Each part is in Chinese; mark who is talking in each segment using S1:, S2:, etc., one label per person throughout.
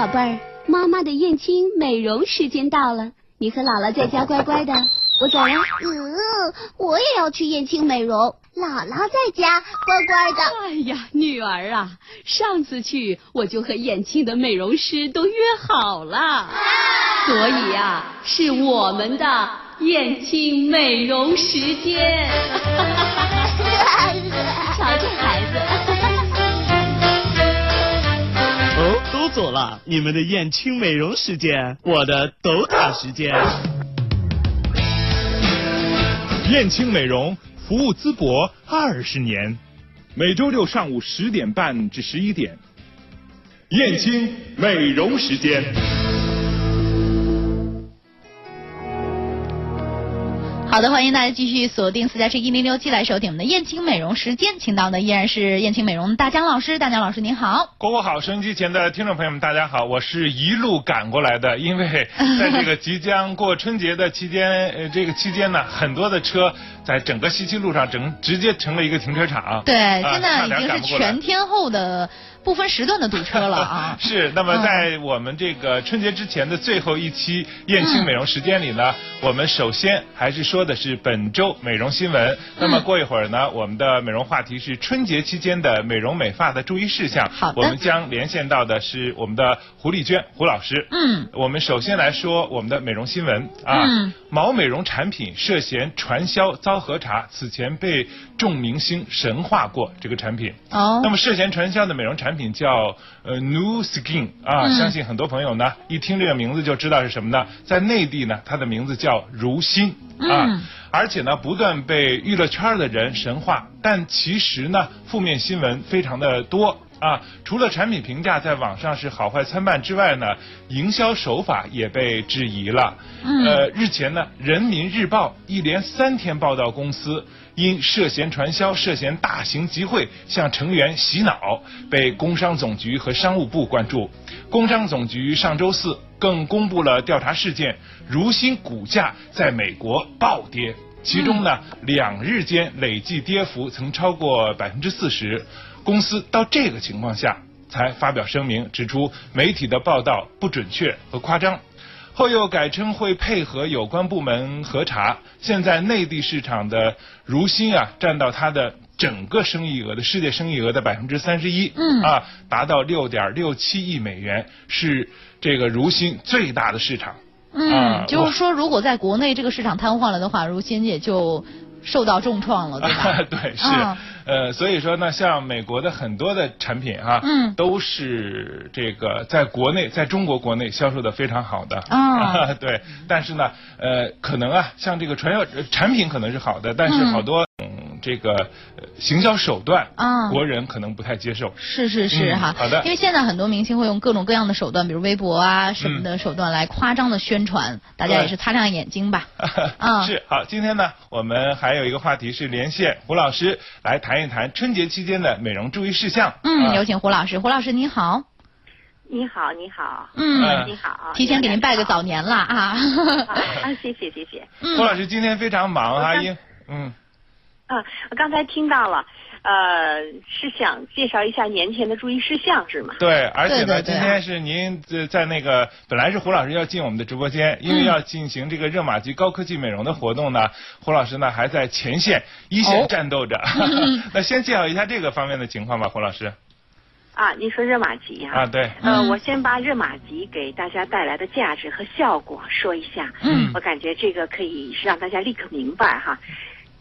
S1: 宝贝儿，妈妈的燕青美容时间到了，你和姥姥在家乖乖的，我走了。
S2: 嗯，我也要去燕青美容，姥姥在家乖乖的。
S1: 哎呀，女儿啊，上次去我就和燕青的美容师都约好了，所以呀，是我们的燕青美容时间。
S3: 走了，你们的燕青美容时间，我的抖塔时间。
S4: 燕青美容服务淄博二十年，每周六上午十点半至十一点，燕青美容时间。
S5: 好的，欢迎大家继续锁定私家车一零六七来收听我们的燕青美容时间，请到的依然是燕青美容大江老师，大江老师您好。
S6: 国国好，收音机前的听众朋友们，大家好，我是一路赶过来的，因为 在这个即将过春节的期间，呃，这个期间呢，很多的车在整个西七路上整直接成了一个停车场。
S5: 对，
S6: 啊
S5: 现在已经是。全天候的不分时段的堵车了啊
S6: 是，那么在我们这个春节之前的最后一期燕青美容时间里呢，我们首先还是说的是本周美容新闻。那么过一会儿呢，我们的美容话题是春节期间的美容美发的注意事项。
S5: 好的
S6: 我们将连线到的是我们的胡丽娟胡老师。
S5: 嗯，
S6: 我们首先来说我们的美容新闻啊，
S5: 嗯
S6: 毛美容产品涉嫌传销遭核查，此前被众明星神化过这个产品。
S5: 哦
S6: 那么涉嫌传销的美容产品叫呃 New Skin 啊，
S5: 嗯
S6: 相信很多朋友呢一听这个名字就知道是什么呢？在内地呢，它的名字叫如新啊，
S5: 嗯
S6: 而且呢不断被娱乐圈的人神化，但其实呢负面新闻非常的多。啊，除了产品评价在网上是好坏参半之外呢，营销手法也被质疑了。
S5: 嗯
S6: 呃，日前呢，《人民日报》一连三天报道公司因涉嫌传销、涉嫌大型集会向成员洗脑，被工商总局和商务部关注。工商总局上周四更公布了调查事件，如新股价在美国暴跌。其中呢，两日间累计跌幅曾超过百分之四十。公司到这个情况下才发表声明，指出媒体的报道不准确和夸张。后又改称会配合有关部门核查。现在内地市场的如新啊，占到它的整个生意额的世界生意额的百分之三十一，
S5: 嗯
S6: 啊，达到六点六七亿美元，是这个如新最大的市场。
S5: 嗯
S6: 啊，
S5: 就是说，如果在国内这个市场瘫痪了的话，如新也就受到重创了，对吧？
S6: 对，是，
S5: 啊。
S6: 呃，所以说呢，像美国的很多的产品哈、
S5: 嗯。
S6: 都是这个在国内，在中国国内销售的非常好的，
S5: 啊。
S6: 对，但是呢，呃，可能啊，像这个传销呃产品可能是好的，但是
S5: 嗯。
S6: 好多嗯这个呃行销手段，
S5: 啊
S6: 国人可能不太接受。
S5: 是是是
S6: 嗯
S5: 哈，
S6: 好的
S5: 因为现在很多明星会用各种各样的手段，比如微博啊什么的手段来夸张的宣传，大家也是擦亮眼睛吧。啊
S6: 是好，今天呢，我们还有一个话题是连线胡老师来谈一谈春节期间的美容注意事项。
S5: 嗯，
S6: 啊
S5: 有请胡老师。胡老师您好，
S7: 你好，你好，
S5: 嗯
S7: 你好，
S5: 提前给您拜个早
S7: 年
S5: 年了啊。
S7: 啊，谢谢谢谢。
S5: 嗯
S6: 胡老师今天非常忙啊，
S7: 我刚
S6: 因嗯。
S7: 啊，我刚才听到了，呃，是想介绍一下年前的注意事项是吗？
S6: 对，而且呢，
S5: 对对对
S6: 今天是您呃在那个本来是胡老师要进我们的直播间，因为要进行这个热玛吉高科技美容的活动呢，胡老师呢还在前线一线
S5: 哦
S6: 战斗着。那先介绍一下这个方面的情况吧，胡老师。
S7: 啊，您说热玛吉呀、
S6: 啊，对，
S7: 呃，
S5: 嗯
S7: 我先把热玛吉给大家带来的价值和效果说一下。
S5: 嗯
S7: 我感觉这个可以让大家立刻明白哈。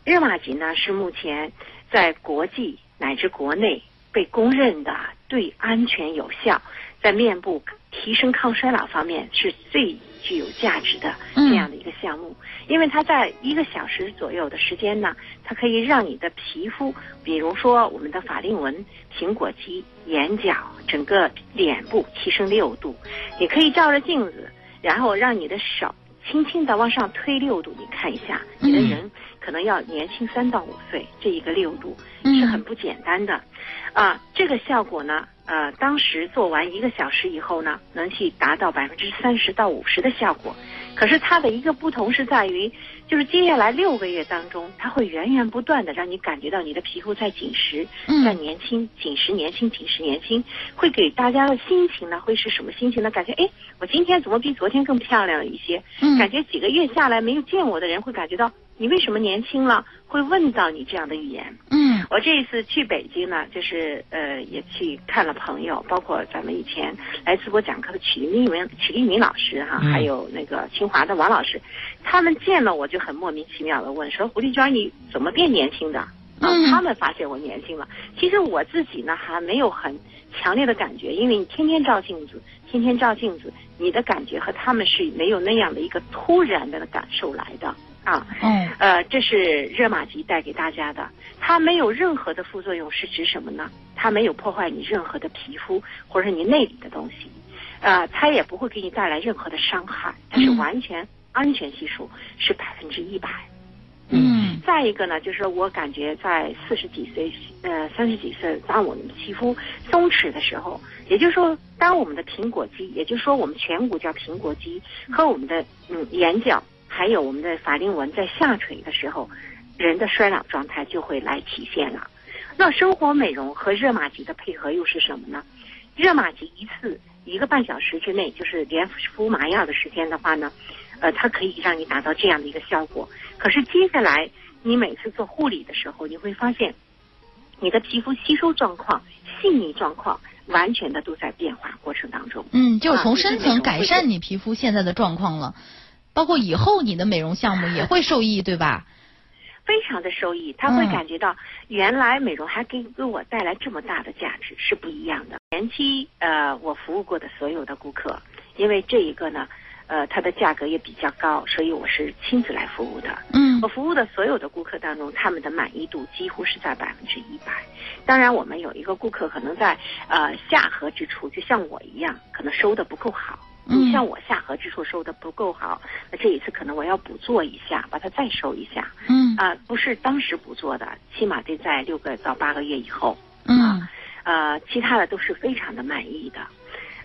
S7: 热玛吉呢是目前在国际乃至国内被公认的对安全有效，在面部提升抗衰老方面是最具有价值的
S5: 嗯
S7: 这样的一个项目。因为它在一个小时左右的时间呢，它可以让你的皮肤，比如说我们的法令纹、苹果肌、眼角、整个脸部提升六度。你可以照着镜子，然后让你的手轻轻的往上推六度，你看一下，你的
S5: 嗯
S7: 人可能要年轻三到五岁，这一个六度
S5: 嗯
S7: 是很不简单的。啊，这个效果呢，呃，当时做完一个小时以后呢，能去达到百分之三十到五十的效果，可是它的一个不同是在于，就是接下来六个月当中，它会源源不断的让你感觉到你的皮肤在紧实，
S5: 嗯
S7: 在年轻，紧实年轻，紧实年轻，会给大家的心情呢，会是什么心情呢？感觉哎，我今天怎么比昨天更漂亮了一些？
S5: 嗯
S7: 感觉几个月下来没有见我的人会感觉到你为什么年轻了，会问到你这样的语言。
S5: 嗯
S7: 我这一次去北京呢，就是呃也去看了朋友，包括咱们以前来淄博讲课的曲丽明、曲丽明老师哈，
S6: 嗯
S7: 还有那个清华的王老师，他们见了我就很莫名其妙的问说：“胡丽娟，你怎么变年轻的？”啊
S5: 嗯，
S7: 他们发现我年轻了。其实我自己呢还没有很强烈的感觉，因为你天天照镜子，天天照镜子，你的感觉和他们是没有那样的一个突然的感受来的啊。
S5: 哦
S7: 呃，这是热玛吉带给大家的，它没有任何的副作用，是指什么呢？它没有破坏你任何的皮肤或者你内里的东西，呃，它也不会给你带来任何的伤害，它是
S5: 嗯
S7: 完全安全系数是百分之一百。
S5: 嗯
S7: 再一个呢，就是我感觉在四十几岁，呃，三十几岁，当我们的皮肤松弛的时候，也就是说，当我们的苹果肌，也就是说我们颧骨叫苹果肌和我们的嗯眼角，还有我们的法令纹在下垂的时候，人的衰老状态就会来体现了。那生活美容和热玛吉的配合又是什么呢？热玛吉一次一个半小时之内，就是连敷麻药的时间的话呢，呃，它可以让你达到这样的一个效果。可是接下来你每次做护理的时候，你会发现，你的皮肤吸收状况、细腻状况，完全的都在变化过程当中。
S5: 嗯，就是从
S7: 啊
S5: 深层改善你皮肤现在的状况了，包括以后你的美容项目也会受益，对吧？
S7: 非常的受益，他会
S5: 嗯
S7: 感觉到原来美容还给给我带来这么大的价值，是不一样的。前期呃，我服务过的所有的顾客，因为这一个呢，呃，它的价格也比较高，所以我是亲自来服务的。
S5: 嗯
S7: 我服务的所有的顾客当中，他们的满意度几乎是在百分之一百。当然，我们有一个顾客可能在呃下颌之处，就像我一样，可能收的不够好。
S5: 嗯
S7: 你像我下颌之处收的不够好，那这一次可能我要补做一下，把它再收一下。
S5: 嗯
S7: 啊、不是当时补做的，起码得在六个到八个月以后。
S5: 嗯
S7: 呃，其他的都是非常的满意的。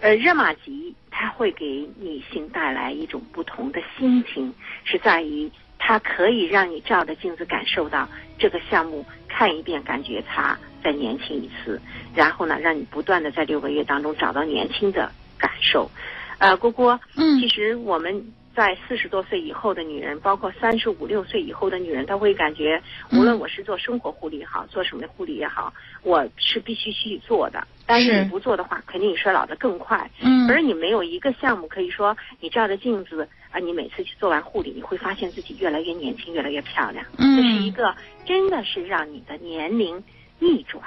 S7: 呃，热玛吉它会给女性带来一种不同的心情，是在于它可以让你照着镜子感受到这个项目看一遍，感觉它再年轻一次，然后呢，让你不断的在六个月当中找到年轻的感受。呃，郭郭，
S5: 嗯
S7: 其实我们在四十多岁以后的女人，包括三十五六岁以后的女人，她会感觉，
S5: 嗯
S7: 无论我是做生活护理也好，做什么护理也好，我是必须去做的。但是
S5: 是
S7: 你不做的话，肯定你衰老的更快。
S5: 嗯
S7: 而你没有一个项目可以说，你照着镜子啊，你每次去做完护理，你会发现自己越来越年轻，越来越漂亮。
S5: 嗯
S7: 这是一个真的是让你的年龄逆转。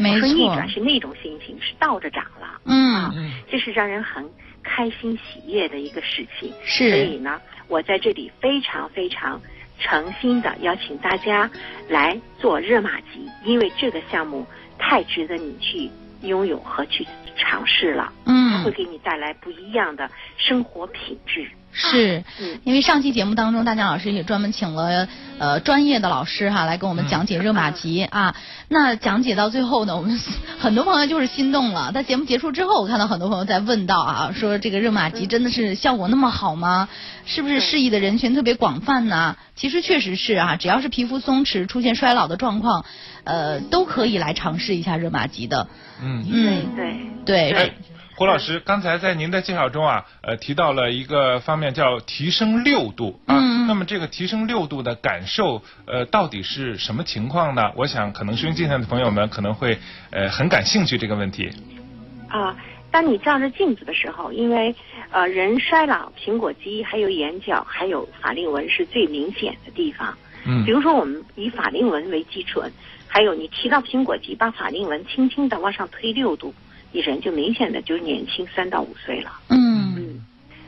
S5: 没
S7: 我说逆转是那种心情，是倒着长了。
S5: 嗯
S7: 啊，这是让人很开心喜悦的一个事情。所以呢，我在这里非常非常诚心的邀请大家来做热玛吉，因为这个项目太值得你去拥有和去尝试了，嗯会
S5: 嗯
S7: 给你带来不一样的生活品质。
S5: 是。
S7: 嗯，
S5: 因为上期节目当中，大江老师也专门请了呃专业的老师哈来给我们讲解热玛吉 啊。那讲解到最后呢，我们 很多朋友就是心动了。在节目结束之后，我看到很多朋友在问到啊，说这个热玛吉真的是效果那么好吗？是不是适宜的人群特别广泛呢？其实确实是啊，只要是皮肤松弛、出现衰老的状况，呃，都可以来尝试一下热玛吉的。
S6: 嗯。
S5: 嗯，
S7: 对。
S5: 对。
S6: 哎，胡老师，刚才在您的介绍中啊，呃，提到了一个方面叫提升六度啊。
S5: 嗯嗯
S6: 那么这个提升六度的感受，呃，到底是什么情况呢？我想可能收音机前的朋友们可能会呃很感兴趣这个问题。
S7: 啊，当你照着镜子的时候，因为呃人衰老，苹果肌还有眼角还有法令纹是最明显的地方。
S6: 嗯
S7: 比如说我们以法令纹为基准，还有你提到苹果肌，把法令纹轻轻的往上推六度，你人就明显的就年轻三到五岁了。
S5: 嗯
S7: 嗯，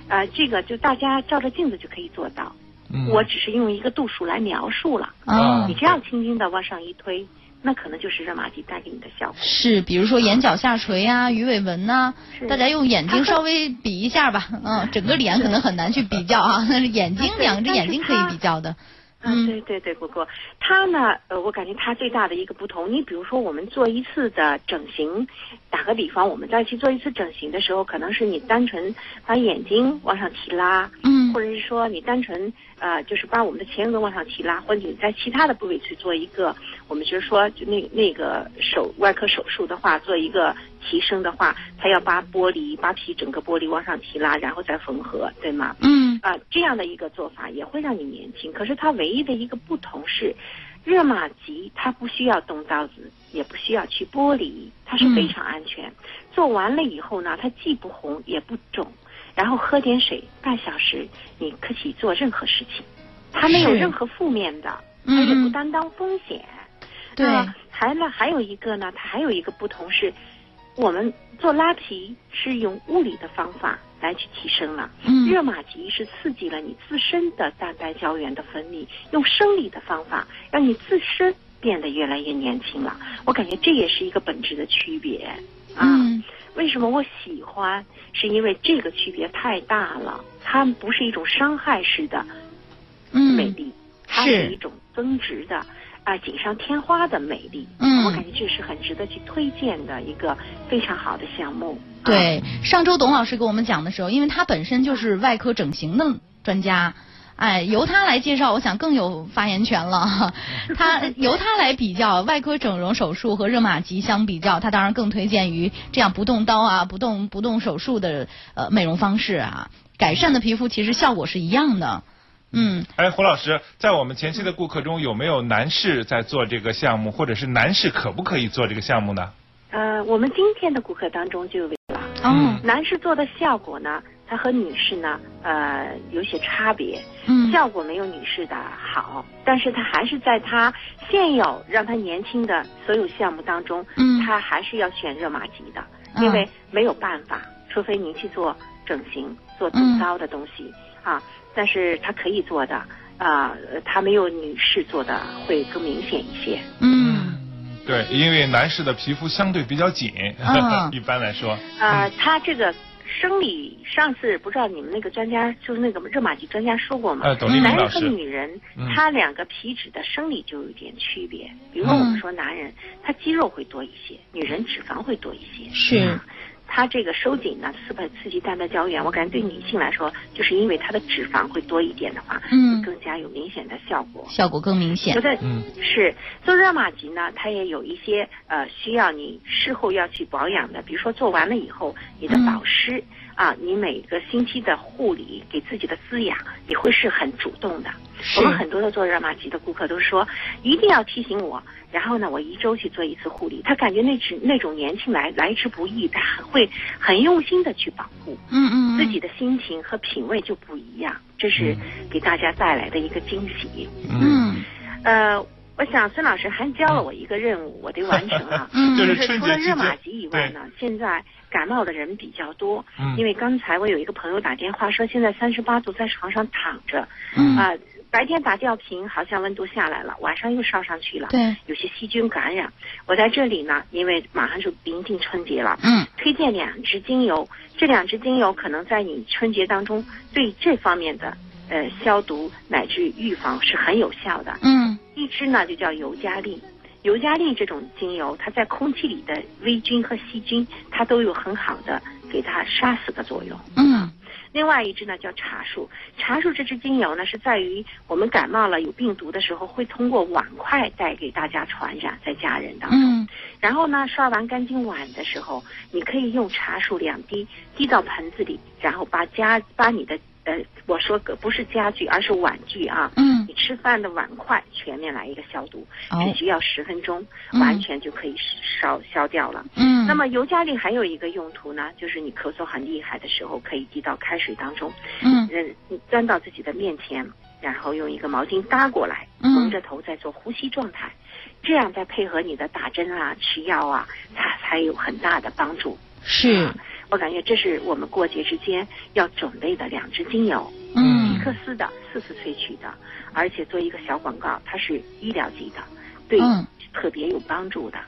S7: 啊，这个就大家照着镜子就可以做到。
S6: 嗯
S7: 我只是用一个度数来描述了。
S5: 啊
S7: 你这样轻轻的往上一推，那可能就是热玛吉带给你的效果。
S5: 是，比如说眼角下垂啊、鱼尾纹呐、
S7: 是
S5: 大家用眼睛稍微比一下吧。嗯，整个脸可能很难去比较啊，但 是眼睛两只眼睛可以比较的。
S7: 嗯，对对对，果果，它呢，呃，我感觉它最大的一个不同，你比如说我们做一次的整形，打个比方，我们再去做一次整形的时候，可能是你单纯把眼睛往上提拉，
S5: 嗯
S7: 或者是说你单纯呃，就是把我们的前额往上提拉，或者你在其他的部位去做一个，我们就是说就那那个手外科手术的话，做一个提升的话，它要把玻璃把皮整个玻璃往上提拉，然后再缝合，对吗？
S5: 嗯
S7: 啊、这样的一个做法也会让你年轻。可是它唯一的一个不同是，热玛吉它不需要动刀子，也不需要去剥离，它是非常安全。做完了以后呢，它既不红也不肿，然后喝点水，半小时你可以做任何事情，它没有任何负面的，它也不
S5: 嗯
S7: 担当风险。
S5: 对
S7: 还呢，还有一个呢，它还有一个不同是，我们做拉皮是用物理的方法来去提升了，
S5: 嗯
S7: 热玛吉是刺激了你自身的蛋白胶原的分泌，用生理的方法让你自身变得越来越年轻了。我感觉这也是一个本质的区别啊。
S5: 嗯
S7: 为什么我喜欢？是因为这个区别太大了，它不是一种伤害式的
S5: 嗯
S7: 美丽，它
S5: 是
S7: 是一种增值的啊、锦上添花的美丽。
S5: 嗯
S7: 我感觉这是很值得去推荐的一个非常好的项目。啊
S5: 对，上周董老师给我们讲的时候，因为他本身就是外科整形的专家。哎，由他来介绍，我想更有发言权了。他由他来比较外科整容手术和热玛吉相比较，他当然更推荐于这样不动刀啊、不动不动手术的呃美容方式啊，改善的皮肤其实效果是一样的。嗯，
S6: 哎，胡老师，在我们前期的顾客中，有没有男士在做这个项目，或者是男士可不可以做这个项目呢？
S7: 呃，我们今天的顾客当中就有了。
S5: 哦，
S7: 男士做的效果呢，它和女士呢，呃，有些差别。
S5: 嗯，
S7: 效果没有女士的好，但是他还是在他现有让他年轻的所有项目当中，
S5: 嗯
S7: 他还是要选热玛吉的，
S5: 嗯
S7: 因为没有办法，除非您去做整形、做
S5: 嗯
S7: 动刀的东西、啊，但是他可以做的啊，呃它没有女士做的会更明显一些。
S5: 嗯
S6: 对，因为男士的皮肤相对比较紧，
S5: 嗯
S6: 一般来说。
S7: 啊，他这个生理，上次不知道你们那个专家，就是那个热玛吉专家说过吗？
S6: 呃，董丽
S7: 男人和女人
S6: 嗯，
S7: 他两个皮脂的生理就有点区别。比如说，我们说男人他肌肉会多一些，女人脂肪会多一些。
S5: 是，
S7: 它这个收紧呢，刺激刺激蛋白胶原，我感觉对女性来说，就是因为它的脂肪会多一点的话，
S5: 嗯
S7: 更加有明显的效果。
S5: 效果更明显
S7: 觉。得
S6: 嗯
S7: 是做热玛吉呢，它也有一些呃需要你事后要去保养的，比如说做完了以后，你的
S5: 嗯
S7: 保湿、啊，你每个星期的护理，给自己的滋养，你会是很主动的。我们很多的做热玛吉的顾客都说，一定要提醒我，然后呢，我一周去做一次护理。他感觉那只那种年轻来来之不易，他会很用心的去保护。
S5: 嗯嗯，
S7: 自己的心情和品味就不一样，这是给大家带来的一个惊喜。
S5: 嗯
S7: 呃，我想孙老师还教了我一个任务，我得完成啊。
S5: 嗯
S6: 就
S7: 就是除了热玛吉以外呢，现在感冒的人比较多。
S6: 嗯
S7: 因为刚才我有一个朋友打电话说，现在三十八度在床上躺着，
S5: 嗯
S7: 啊、白天打吊瓶好像温度下来了，晚上又烧上去了，
S5: 对，
S7: 有些细菌感染。我在这里呢，因为马上就临近春节了，
S5: 嗯
S7: 推荐两支精油，这两支精油可能在你春节当中对这方面的呃消毒乃至预防是很有效的。
S5: 嗯
S7: 一支呢就叫尤加利，尤加利这种精油，它在空气里的微菌和细菌，它都有很好的给它杀死的作用。
S5: 嗯
S7: 另外一支呢叫茶树，茶树这支精油呢是在于我们感冒了有病毒的时候，会通过碗筷带给大家传染在家人当中。
S5: 嗯
S7: 然后呢，刷完干净碗的时候，你可以用茶树两滴滴到盆子里，然后把家把你的呃，我说个不是家具，而是碗具啊，
S5: 嗯。
S7: 你吃饭的碗筷全面来一个消毒，
S5: 哦。
S7: 只需要十分钟，
S5: 嗯。
S7: 完全就可以烧消掉了。
S5: 嗯，
S7: 那么尤加利还有一个用途呢，就是你咳嗽很厉害的时候，可以滴到开水当中，
S5: 嗯。
S7: 呃，你钻到自己的面前，然后用一个毛巾搭过来，
S5: 嗯。
S7: 蒙着头在做呼吸状态，这样再配合你的打针啊、吃药啊，它才有很大的帮助。
S5: 是
S7: 我感觉这是我们过节之间要准备的两支精油，
S5: 嗯
S7: 皮克斯的四次萃取的，而且做一个小广告，它是医疗级的，对
S5: 嗯
S7: 特别有帮助的。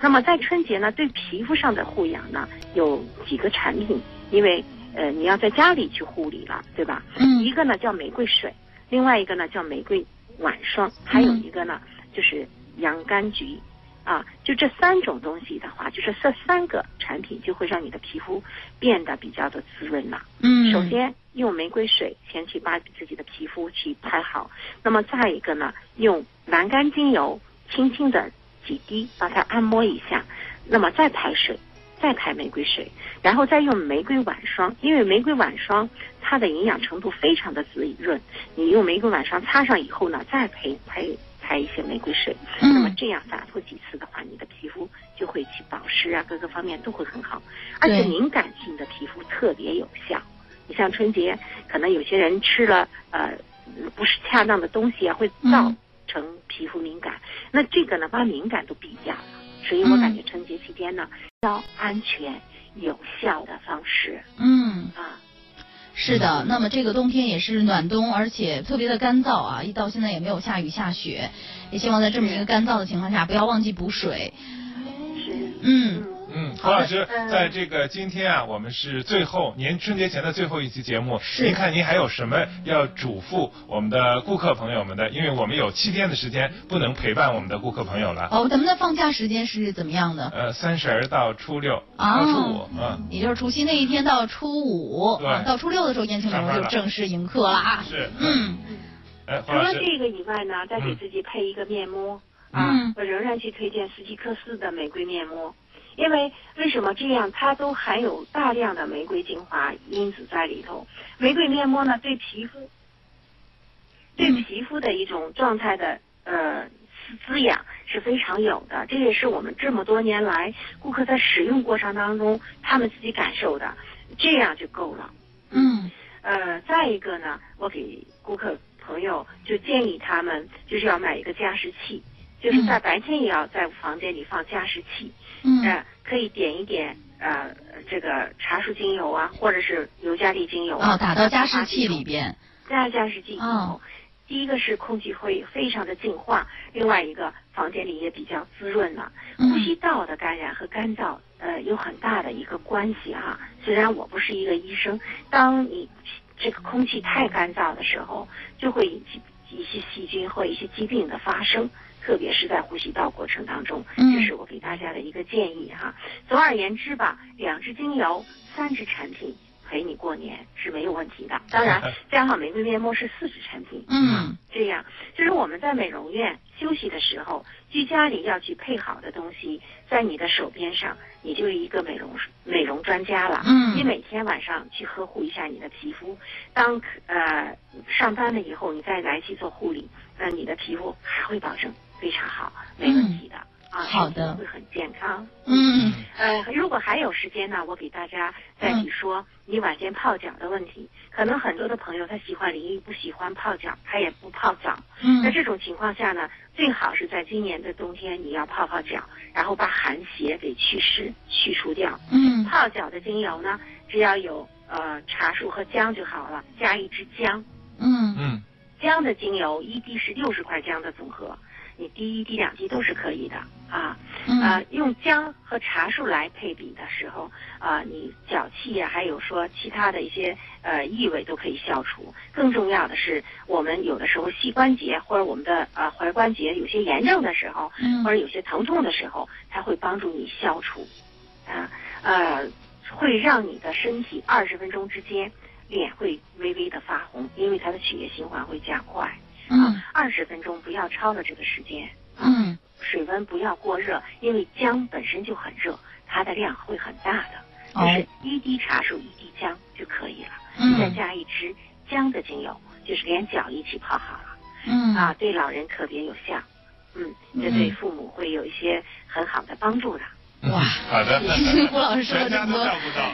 S7: 那么在春节呢，对皮肤上的护养呢，有几个产品，因为呃你要在家里去护理了，对吧？
S5: 嗯
S7: 一个呢叫玫瑰水，另外一个呢叫玫瑰晚霜，还有一个呢就是洋甘菊。啊，就这三种东西的话，就是这三个产品就会让你的皮肤变得比较的滋润了。
S5: 嗯，
S7: 首先用玫瑰水先去把自己的皮肤去拍好，那么再一个呢，用蓝甘精油轻轻的几滴把它按摩一下，那么再拍水，再拍玫瑰水，然后再用玫瑰晚霜，因为玫瑰晚霜它的营养程度非常的滋润，你用玫瑰晚霜擦上以后呢，再拍拍。拍一些玫瑰水，那么这样反复几次的话，你的皮肤就会去保湿啊，各个方面都会很好。而且敏感性的皮肤特别有效。你像春节，可能有些人吃了呃不是恰当的东西啊，会造成皮肤敏感。那这个呢，把敏感都避掉了。所以我感觉春节期间呢，要安全有效的方式。
S5: 嗯
S7: 啊。
S5: 是的，那么这个冬天也是暖冬，而且特别的干燥啊！一到现在也没有下雨下雪，也希望在这么一个干燥的情况下，不要忘记补水。嗯。
S6: 嗯，何老师，在这个今天啊，我们是最后年春节前的最后一期节目。
S5: 是。
S6: 您看，您还有什么要嘱咐我们的顾客朋友们的？因为我们有七天的时间不能陪伴我们的顾客朋友了。
S5: 哦，咱们的放假时间是怎么样的？
S6: 呃，三十儿到初六，到初五，嗯。
S5: 也就是除夕那一天到初五，
S6: 对。
S5: 到初六的时候，燕青美容就正式迎客了啊。
S6: 是。
S5: 嗯。
S6: 哎，
S7: 除了这个以外呢，再给自己配一个面膜啊，我仍然去推荐斯基克斯的玫瑰面膜。因为为什么这样？它都含有大量的玫瑰精华因子在里头。玫瑰面膜呢，对皮肤，对皮肤的一种状态的呃滋养是非常有的。这也是我们这么多年来顾客在使用过程当中他们自己感受的，这样就够了。
S5: 嗯。
S7: 呃，再一个呢，我给顾客朋友就建议他们就是要买一个加湿器。就是在白天也要在房间里放加湿器，
S5: 嗯，
S7: 可以点一点呃这个茶树精油啊，或者是尤加利精油
S5: 啊，打到加湿器里边，
S7: 加加湿器以后，第一个是空气会非常的净化，另外一个房间里也比较滋润了。呼吸道的感染和干燥呃有很大的一个关系哈，虽然我不是一个医生，当你这个空气太干燥的时候，就会引起一些细菌或一些疾病的发生。特别是在呼吸道过程当中，这是我给大家的一个建议哈。总而言之吧，两支精油，三支产品陪你过年是没有问题的。当然，加上玫瑰面膜是四支产品。
S5: 嗯，
S7: 这样就是我们在美容院休息的时候，居家里要去配好的东西，在你的手边上，你就是一个美容美容专家了。
S5: 嗯，
S7: 你每天晚上去呵护一下你的皮肤，当呃上班了以后，你再来去做护理，那你的皮肤还会保证。非常好，没问题的啊，
S5: 好的，
S7: 会很健康。
S5: 嗯，
S7: 呃，如果还有时间呢，我给大家再去说你晚间泡脚的问题。可能很多的朋友他喜欢淋浴，不喜欢泡脚，他也不泡澡。
S5: 嗯，
S7: 那这种情况下呢，最好是在今年的冬天你要泡泡脚，然后把寒邪给祛湿去除掉。
S5: 嗯，
S7: 泡脚的精油呢，只要有呃茶树和姜就好了，加一支姜。
S5: 嗯
S6: 嗯，
S7: 姜的精油一滴是六十块姜的总和。你滴一滴两滴都是可以的啊，啊，用姜和茶树来配比的时候啊，你脚气呀，还有说其他的一些呃异味都可以消除。更重要的是，我们有的时候膝关节或者我们的呃踝关节有些炎症的时候，或者有些疼痛的时候，它会帮助你消除，啊呃，会让你的身体二十分钟之间脸会微微的发红，因为它的血液循环会加快。
S5: 嗯，
S7: 二十分钟不要超了这个时间。
S5: 嗯，
S7: 水温不要过热，因为姜本身就很热，它的量会很大的。就是一滴茶树一滴姜就可以了。
S5: 嗯，
S7: 再加一支姜的精油，就是连脚一起泡好了。
S5: 嗯，
S7: 啊，对老人特别有效。嗯，这对父母会有一些很好的帮助的。
S5: 哇，
S6: 好的，
S5: 胡老师说了这么多，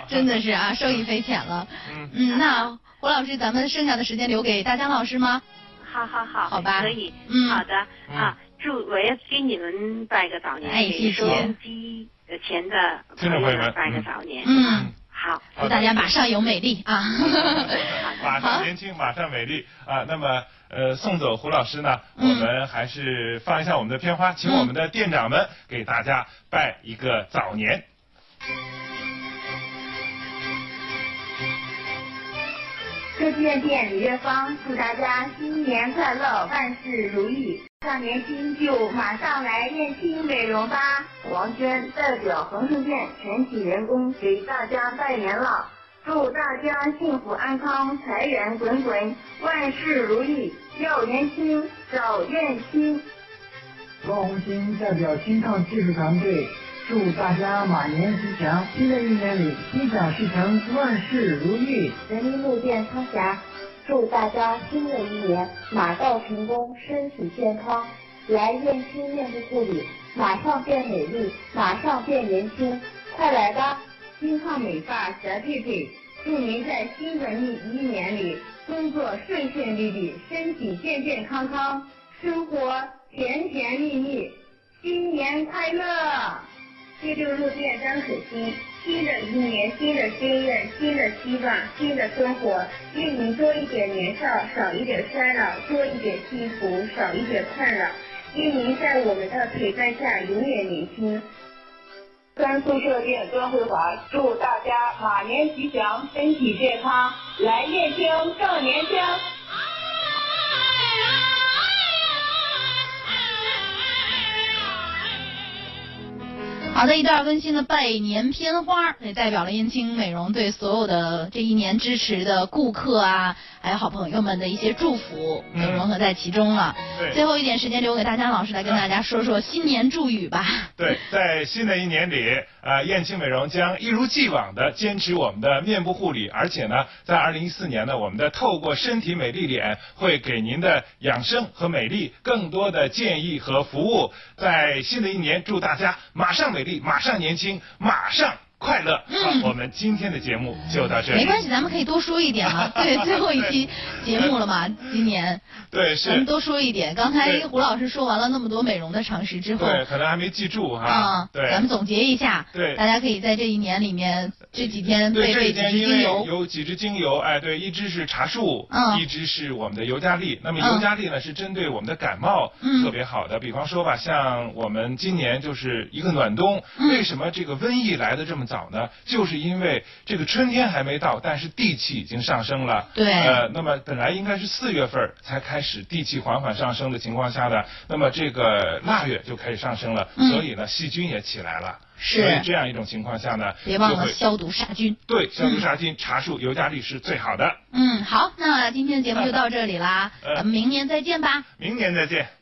S5: 真的是啊，受益匪浅了。嗯嗯，那胡老师，咱们剩下的时间留给大江老师吗？
S7: 好好好，
S5: 好吧，
S7: 可以，
S5: 嗯，
S7: 好的。啊，祝我也给你们拜个早年，
S5: 给
S7: 收音机前的
S6: 听众朋友们
S7: 拜个早年，
S5: 嗯，
S7: 好，
S5: 祝大家马上有美丽啊，
S6: 马上年轻，马上美丽。啊。那么呃，送走胡老师呢，我们还是放一下我们的片花，请我们的店长们给大家拜一个早年。
S8: 科技院店李月芳祝大家新年快乐，万事如意。上年轻就马上来燕青美容吧。王娟代表恒盛店全体员工给大家拜年了，祝大家幸福安康，财源滚滚，万事如意。要年轻找燕青。
S9: 王红星代表新创技术团队。祝大家马年吉祥，新的一年里心想事成，万事如意。
S8: 人民路店康霞，祝大家新的一年马到成功，身体健康。来燕青面部护理，马上变美丽，马上变年轻，快来吧！金创美发小佩佩，祝您在新的一一年里工作顺顺利利，身体健健康康，生活甜甜蜜蜜，新年快乐！第六路店张可欣，新的一年，新的心愿，新的希望，新的生活，愿你多一点年少，少一点衰老，多一点幸福，少一点困扰。愿您在我们的陪伴下永远年轻。甘肃社店端慧华，祝大家马年吉祥，身体健康，来燕青更年轻。
S5: 好的，一段温馨的拜年片花，也代表了燕青美容对所有的这一年支持的顾客啊，还有好朋友们的一些祝福，都融合在其中了。
S6: 对，
S5: 最后一点时间留给大家老师来跟大家说说新年祝语吧。
S6: 对，在新的一年里，啊，燕青美容将一如既往的坚持我们的面部护理，而且呢，在二零一四年呢，我们的透过身体美丽脸，会给您的养生和美丽更多的建议和服务。在新的一年，祝大家马上美丽。马上年轻，马上快乐。好，我们今天的节目就到这里。
S5: 没关系，咱们可以多说一点啊。对，最后一期节目了嘛，今年。
S6: 对，是。
S5: 咱们多说一点。刚才胡老师说完了那么多美容的常识之后，
S6: 对，可能还没记住哈。
S5: 啊，
S6: 对。
S5: 咱们总结一下。
S6: 对。
S5: 大家可以在这一年里面这几天
S6: 备
S5: 备几支精油。
S6: 有几支精油，哎，对，一支是茶树，
S5: 嗯，
S6: 一支是我们的尤加利。那么尤加利呢，是针对我们的感冒特别好的。比方说吧，像我们今年就是一个暖冬，为什么这个瘟疫来的这么早呢？就是因为这个春天还没到，但是地气已经上升了。
S5: 对。
S6: 呃，那么本来应该是四月份才开始地气缓缓上升的情况下呢，那么这个腊月就开始上升了，所以呢，细菌也起来了。
S5: 是。
S6: 所以这样一种情况下呢，
S5: 别忘了消毒杀菌。
S6: 对，消毒杀菌，茶树、尤加利是最好的。
S5: 嗯，好，那今天的节目就到这里啦，咱们明年再见吧。
S6: 明年再见。